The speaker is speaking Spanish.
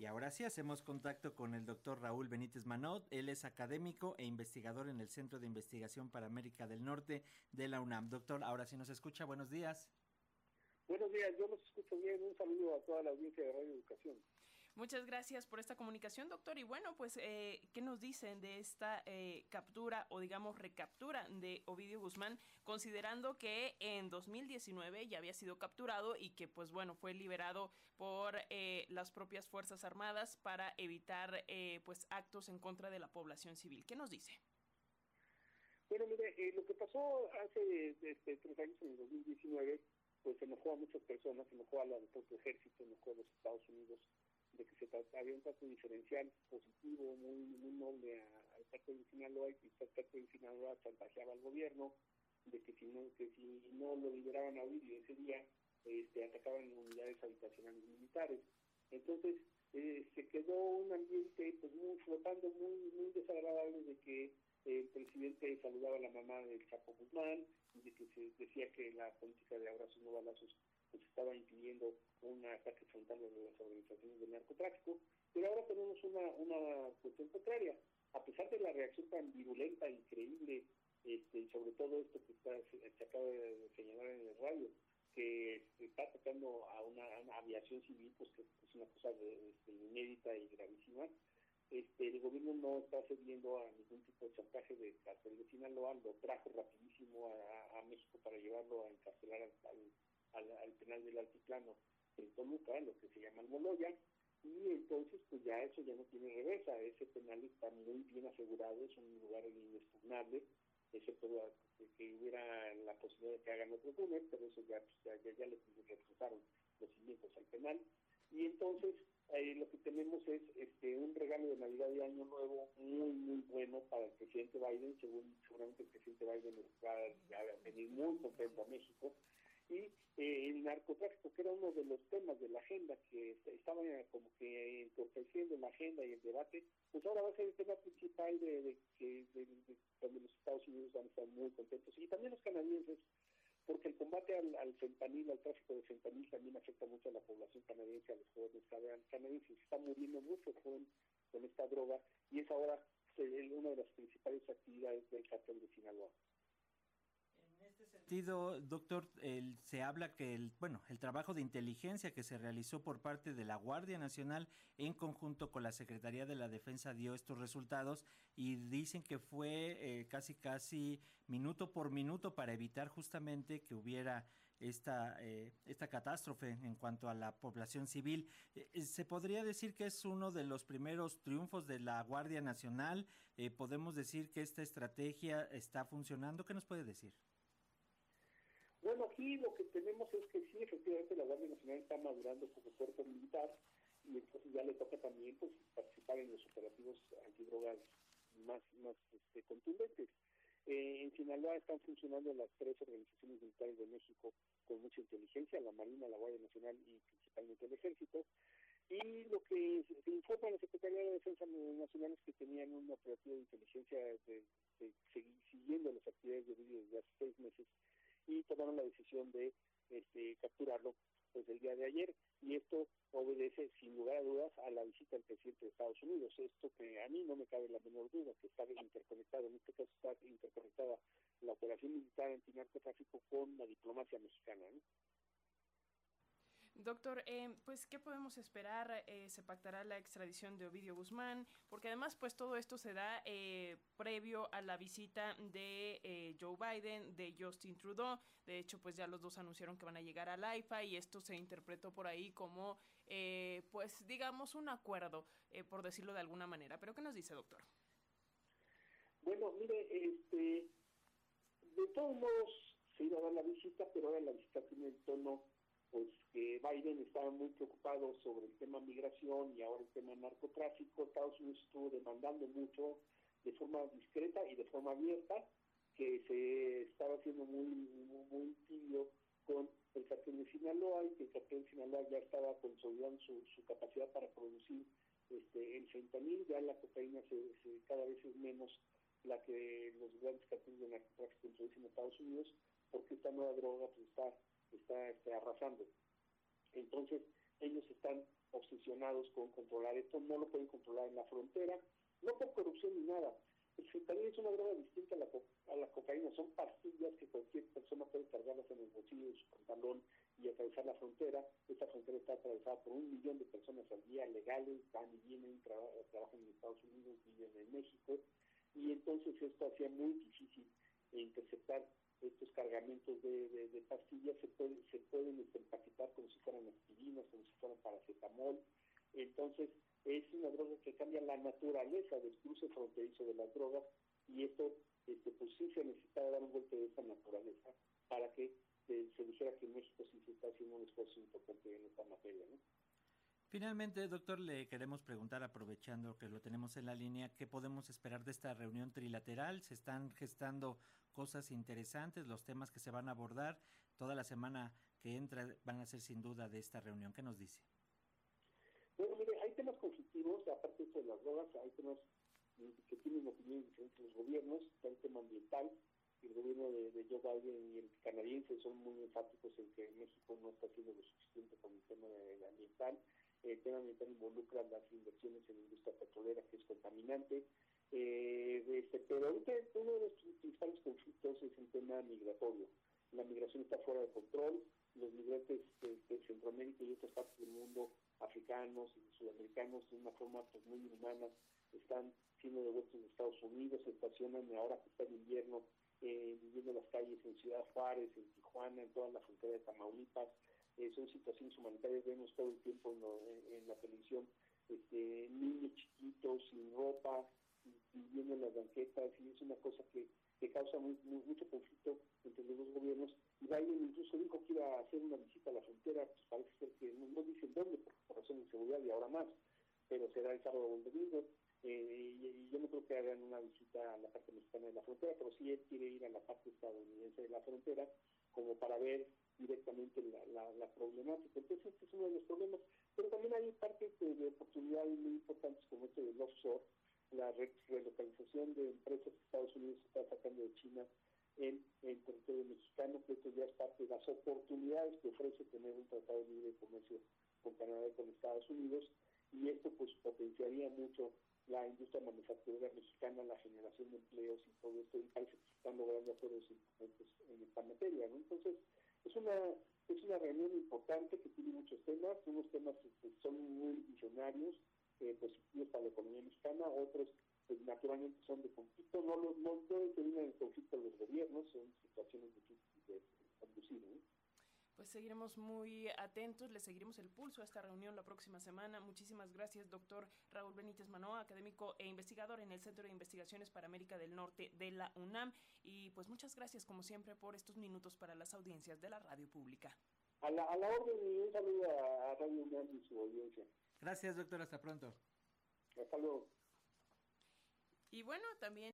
Y ahora sí hacemos contacto con el doctor Raúl Benítez Manot. Él es académico e investigador en el Centro de Investigación para América del Norte de la UNAM. Doctor, ahora sí nos escucha. Buenos días. Buenos días, yo los escucho bien. Un saludo a toda la audiencia de Radio Educación. Muchas gracias por esta comunicación, doctor. Y bueno, pues, eh, ¿qué nos dicen de esta eh, captura o digamos recaptura de Ovidio Guzmán, considerando que en 2019 ya había sido capturado y que, pues bueno, fue liberado por eh, las propias Fuerzas Armadas para evitar, pues, actos en contra de la población civil? ¿Qué nos dice? Bueno, mire, lo que pasó hace este, tres años, en el 2019, pues enojó a muchas personas, enojó al propio ejército, enojó a los Estados Unidos, de que se había un trato diferencial positivo, muy, muy noble al trato de Sinaloa y que el trato de Sinaloa chantajeaba al gobierno, de que si no, que si no lo liberaban a y ese día, este, atacaban unidades habitacionales militares. Entonces, eh, se quedó un ambiente pues muy flotando, muy, muy desagradable de que el presidente saludaba a la mamá del Chapo Guzmán de que se decía que la política de abrazos no balazos pues estaba impidiendo un ataque frontal de las organizaciones del narcotráfico, pero ahora tenemos una, una cuestión contraria. A pesar de la reacción tan virulenta, increíble, este, sobre todo esto que está, se acaba de señalar en el radio, que está atacando a una, aviación civil, pues que es una cosa este, inédita y gravísima, este, el gobierno no está cediendo a ningún tipo de chantaje de cárcel de Sinaloa, lo trajo rapidísimo a, México para llevarlo a encarcelar al, penal del altiplano en Toluca, lo que se llama el Moloya, y entonces pues ya eso ya no tiene reversa, ese penal está muy bien asegurado, es un lugar inexpugnable, excepto que hubiera la posibilidad de que hagan otro túnel, pero eso ya, pues, ya, ya, le refusaron los cimientos al penal, y entonces eh, lo que tenemos es este un regalo de Navidad y Año Nuevo muy, muy bueno para el presidente Biden, según seguramente el presidente Biden va a venir muy contento a México, y eh, el narcotráfico, que era uno de los temas de la agenda que estaba como que entorpeciendo la agenda y el debate, pues ahora va a ser el tema principal de, que donde los Estados Unidos van a estar muy contentos y también los canadienses, porque el combate al, al fentanil, al tráfico de fentanil también afecta mucho a la población canadiense, a los jóvenes canadienses, se está muriendo mucho con, con esta droga y es ahora una de las principales actividades del cartel de Sinaloa. Este sentido, doctor, se habla que el, bueno, el trabajo de inteligencia que se realizó por parte de la Guardia Nacional en conjunto con la Secretaría de la Defensa dio estos resultados y dicen que fue eh, casi casi minuto por minuto para evitar justamente que hubiera esta eh, esta catástrofe en cuanto a la población civil. Eh, se podría decir que es uno de los primeros triunfos de la Guardia Nacional. podemos decir que esta estrategia está funcionando. ¿Qué nos puede decir? Bueno, aquí lo que tenemos es que sí, efectivamente la Guardia Nacional está madurando como cuerpo militar y entonces ya le toca también pues, participar en los operativos antidrogas más, más este, contundentes. Eh, en Sinaloa están funcionando las tres organizaciones militares de México con mucha inteligencia, la Marina, la Guardia Nacional y principalmente el Ejército. Y lo que se informa la Secretaría de Defensa Nacional es que tenían un operativo de inteligencia de, siguiendo las actividades de vídeo desde hace seis meses y tomaron la decisión de este, capturarlo pues el día de ayer y esto obedece sin lugar a dudas a la visita del presidente de Estados Unidos. Esto que a mí no me cabe la menor duda, que está interconectado, en este caso está interconectada la operación militar antinarcotráfico con la diplomacia mexicana. ¿no? Doctor, eh, pues, ¿qué podemos esperar? Eh, ¿Se pactará la extradición de Ovidio Guzmán? Porque además, pues, todo esto se da eh, previo a la visita de Joe Biden, de Justin Trudeau. De hecho, pues, ya los dos anunciaron que van a llegar al AIFA y esto se interpretó por ahí como, pues, digamos, un acuerdo, por decirlo de alguna manera. ¿Pero qué nos dice, doctor? Bueno, mire, este, de todos modos se iba a dar la visita, pero ahora la visita tiene el tono pues que Biden estaba muy preocupado sobre el tema migración y ahora el tema narcotráfico. Estados Unidos estuvo demandando mucho de forma discreta y de forma abierta que se estaba haciendo muy, muy, tibio con el cartel de Sinaloa y que el cartel de Sinaloa ya estaba consolidando su, su capacidad para producir este el fentanil, ya la cocaína se, cada vez es menos la que los grandes carteles de narcotráfico introducen en Estados Unidos, porque esta nueva droga pues está arrasando. Entonces, ellos están obsesionados con controlar esto, no lo pueden controlar en la frontera, no por corrupción ni nada. El fentanil es una droga distinta a la, a la cocaína, son pastillas que cualquier persona puede cargarlas en el bolsillo de su pantalón y atravesar la frontera. Esta frontera está atravesada por un millón de personas al día legales, van y vienen, trabajan en Estados Unidos, viven en México, y entonces esto hacía muy difícil interceptar estos cargamentos de, de, pastillas se, pueden se pueden empaquetar como si fueran aspirinas, como si fueran paracetamol. Entonces, es una droga que cambia la naturaleza del cruce fronterizo de las drogas y esto, este, pues sí se necesitaba dar un golpe de esa naturaleza para que eh, se dijera que México sí se está haciendo un esfuerzo importante en esta materia. ¿no? Finalmente, doctor, le queremos preguntar, aprovechando que lo tenemos en la línea, ¿qué podemos esperar de esta reunión trilateral? ¿Se están gestando cosas interesantes, los temas que se van a abordar? Toda la semana que entra van a ser sin duda de esta reunión. ¿Qué nos dice? Bueno, mire, hay temas conflictivos, aparte de las drogas, hay temas que tienen opiniones diferentes los gobiernos, está el tema ambiental, el gobierno de, de, Joe Biden y el canadiense son muy enfáticos en que México no está haciendo lo suficiente con el tema ambiental el tema ambiental involucra las inversiones en la industria petrolera, que es contaminante. Eh, este, pero ahorita uno de los principales conflictos es el tema migratorio. La migración está fuera de control, los migrantes de, Centroamérica y otras partes del mundo, africanos y sudamericanos, de una forma pues, muy inhumana, están siendo devueltos de Estados Unidos, se estacionan ahora que está el invierno, eh, viviendo las calles en Ciudad Juárez, en Tijuana, en toda la frontera de Tamaulipas, eh, son situaciones humanitarias, vemos todo el tiempo en, la televisión, este, niños chiquitos sin ropa, viviendo en las banquetas, y es una cosa que, que causa mucho conflicto entre los dos gobiernos. Y Biden incluso dijo que iba a hacer una visita a la frontera, pues parece ser que no, dicen dónde, por, razones de seguridad y ahora más, pero será el sábado o el domingo. Eh, y, yo no creo que hagan una visita a la parte mexicana de la frontera, pero sí él quiere ir a la parte estadounidense de la frontera como para ver directamente la, la, problemática. Entonces, este es uno de los problemas. Pero también hay partes de, oportunidades muy importantes como este del offshore, la relocalización de empresas que Estados Unidos está sacando de China en el territorio mexicano, que esto ya es parte de las oportunidades que ofrece tener un tratado libre de comercio con Canadá y con Estados Unidos, y esto pues potenciaría mucho la industria manufacturera mexicana, la generación de empleos y todo esto, y parece que están logrando acuerdos importantes en esta materia, ¿no? Entonces, es una, es una reunión importante que tiene muchos temas, unos temas que son muy visionarios, eh, positivos para la economía mexicana, otros pues, naturalmente son de conflicto, no, no, no deben tener en conflicto los gobiernos, son situaciones difíciles de conducir. ¿no? Pues seguiremos muy atentos, le seguiremos el pulso a esta reunión la próxima semana. Muchísimas gracias, doctor Raúl Benítez Manoa, académico e investigador en el Centro de Investigaciones para América del Norte de la UNAM. Y pues muchas gracias, como siempre, por estos minutos para las audiencias de la radio pública. A la, a la orden y un saludo a Radio UNAM y su audiencia. Gracias, doctor. Hasta pronto. Hasta luego. Y bueno, también...